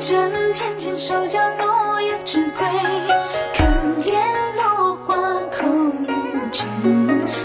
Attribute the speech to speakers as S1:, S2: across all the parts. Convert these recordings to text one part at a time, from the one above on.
S1: 针浅浅手脚落叶知归。可怜落花空无尘，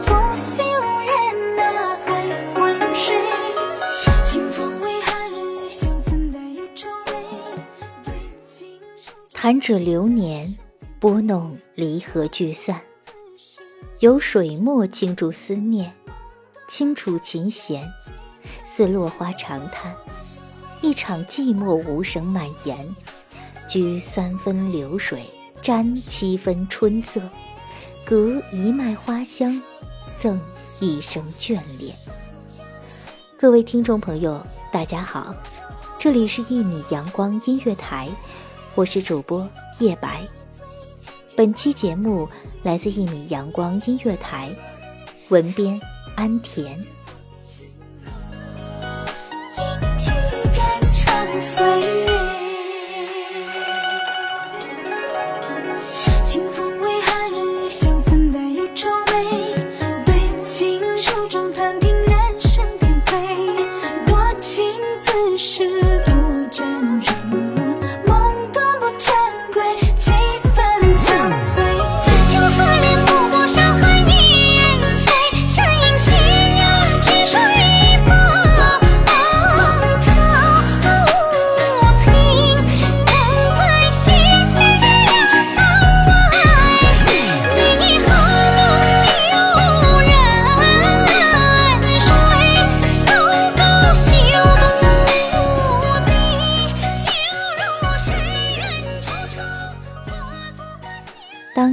S1: 负心无人还昏睡？清风为寒日夜香粉带有愁眉，对镜书
S2: 弹指流年，拨弄离合聚散，有水墨倾注思念，轻触琴弦，似落花长叹。一场寂寞无声蔓延，居三分流水，沾七分春色，隔一脉花香，赠一生眷恋。各位听众朋友，大家好，这里是一米阳光音乐台，我是主播叶白。本期节目来自一米阳光音乐台，文编安田。place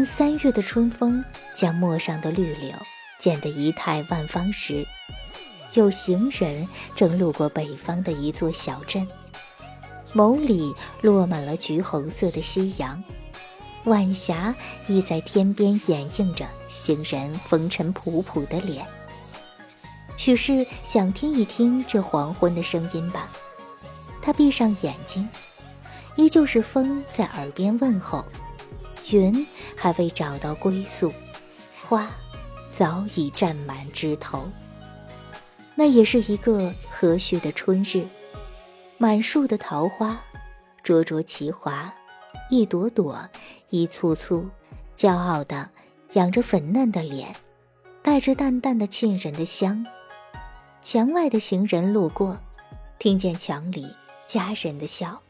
S2: 三月的春风将陌上的绿柳剪得仪态万方时，有行人正路过北方的一座小镇，眸里落满了橘红色的夕阳，晚霞亦在天边掩映着行人风尘仆仆的脸。许是想听一听这黄昏的声音吧，他闭上眼睛，依旧是风在耳边问候。云还未找到归宿，花早已占满枝头。那也是一个和煦的春日，满树的桃花，灼灼其华，一朵朵，一簇簇，骄傲地仰着粉嫩的脸，带着淡淡的沁人的香。墙外的行人路过，听见墙里佳人的笑，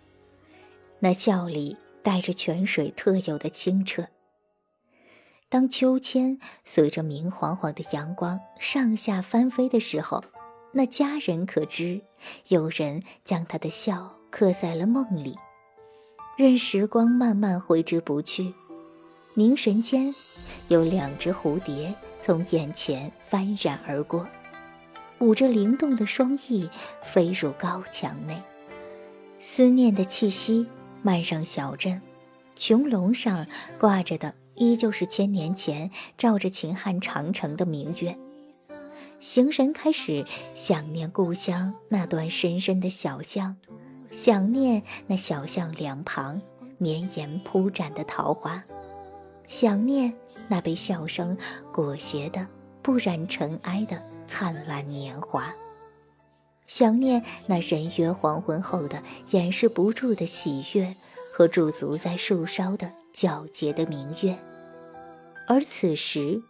S2: 那笑里带着泉水特有的清澈。当秋千随着明晃晃的阳光上下翻飞的时候，那佳人可知，有人将她的笑刻在了梦里。任时光慢慢挥之不去，凝神间，有两只蝴蝶从眼前翻然而过，舞着灵动的双翼飞入高墙内。思念的气息漫上小镇，穹隆上挂着的依旧是千年前照着秦汉长城的明月。行人开始想念故乡那段深深的小巷，想念那小巷两旁绵延铺展的桃花，想念那被笑声裹挟的不染尘埃的灿烂年华。想念那人约黄昏后的掩饰不住的喜悦和驻足在树梢的皎洁的明月，而此时，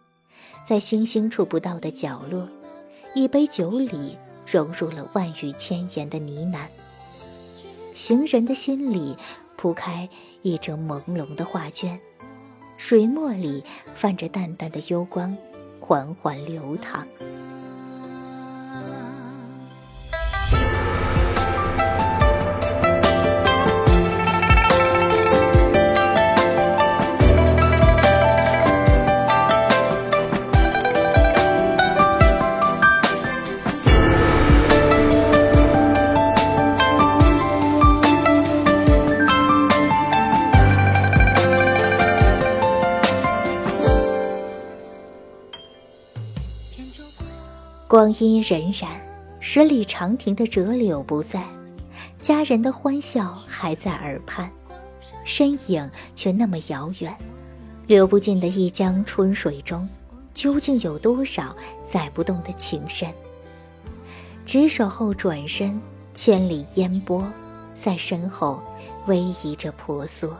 S2: 在星星触不到的角落，一杯酒里融入了万语千言的呢喃。行人的心里铺开一张朦胧的画卷，水墨里泛着淡淡的幽光，缓缓流淌。光阴荏苒，十里长亭的折柳不在，家人的欢笑还在耳畔，身影却那么遥远。流不尽的一江春水中，究竟有多少载不动的情深？执手后转身，千里烟波在身后逶迤着婆娑。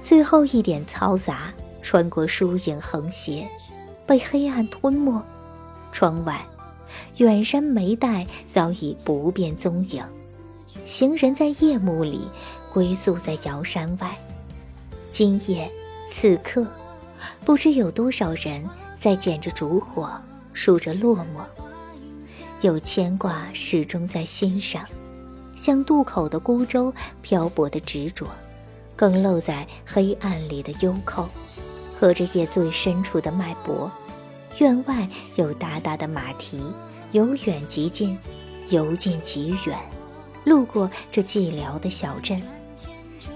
S2: 最后一点嘈杂穿过疏影横斜，被黑暗吞没。窗外，远山眉黛早已不辨踪影。行人在夜幕里归宿在瑶山外。今夜，此刻，不知有多少人在捡着烛火，数着落寞。有牵挂始终在心上，像渡口的孤舟漂泊的执着，更露在黑暗里的幽扣，和着夜最深处的脉搏。院外有大大的马蹄，由远及近，由近及远，路过这寂寥的小镇，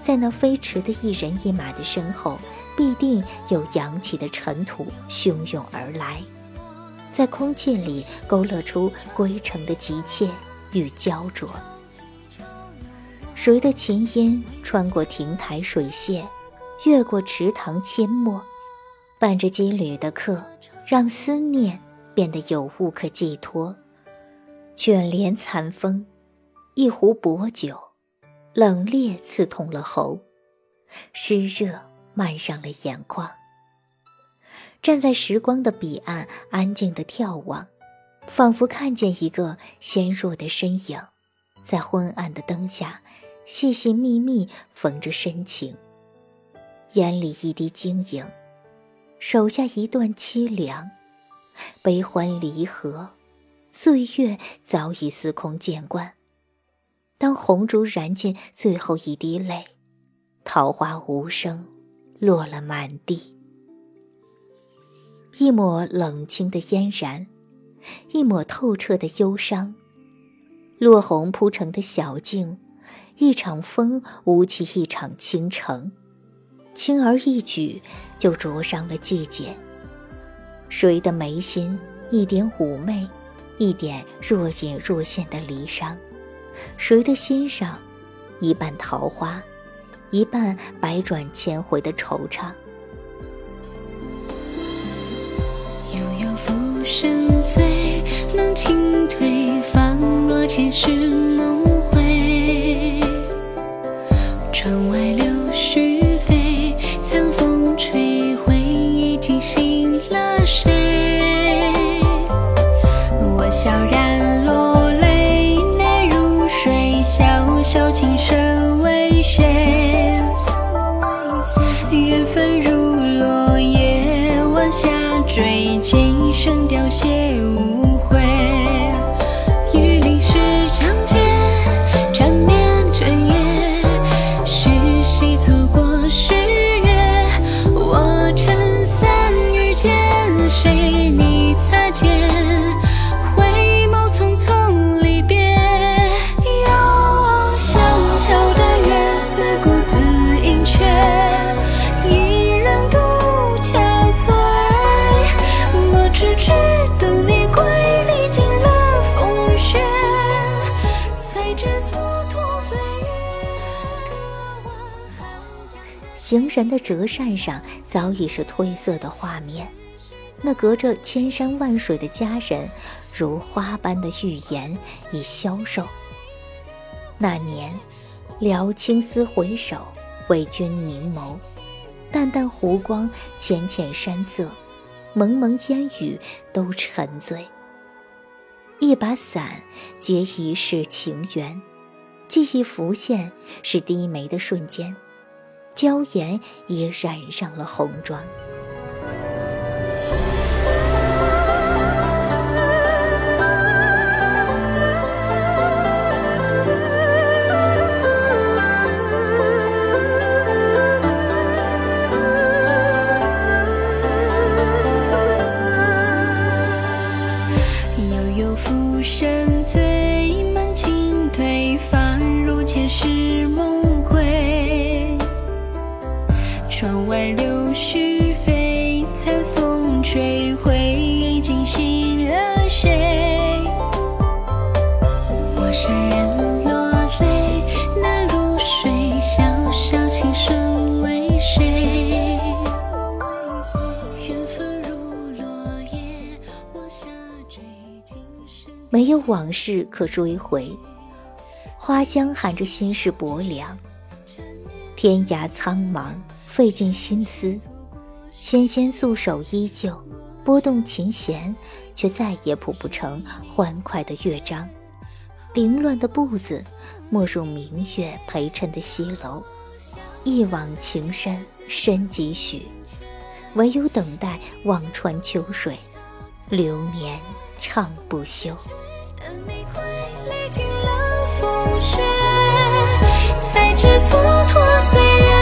S2: 在那飞驰的一人一马的身后，必定有扬起的尘土汹涌而来，在空气里勾勒出归程的急切与焦灼。谁的琴音穿过亭台水榭，越过池塘阡陌，伴着羁旅的客。让思念变得有物可寄托。卷帘残风，一壶薄酒，冷冽刺痛了喉，湿热漫上了眼眶。站在时光的彼岸，安静的眺望，仿佛看见一个纤弱的身影，在昏暗的灯下，细细密密缝着深情，眼里一滴晶莹。手下一段凄凉，悲欢离合，岁月早已司空见惯。当红烛燃尽最后一滴泪，桃花无声，落了满地。一抹冷清的嫣然，一抹透彻的忧伤。落红铺成的小径，一场风舞起一场倾城。轻而易举就灼伤了季节。谁的眉心一点妩媚，一点若隐若现的离伤？谁的心上一半桃花，一半百转千回的惆怅？
S1: 悠悠浮生醉，浓情退，仿若前世梦
S2: 行人的折扇上早已是褪色的画面。那隔着千山万水的家人，如花般的预言已消瘦。那年，撩青丝回首，为君凝眸。淡淡湖光，浅浅山色，蒙蒙烟雨，都沉醉。一把伞，结一世情缘。记忆浮现，是低眉的瞬间，娇颜也染上了红妆。没有往事可追回，花香含着心事薄凉。天涯苍茫，费尽心思，纤纤素手依旧，拨动琴弦，却再也谱不成欢快的乐章。凌乱的步子，没入明月陪衬的西楼。一往情深深几许，唯有等待望穿秋水，流年唱不休。
S1: 等你风雪，才知蹉跎岁月。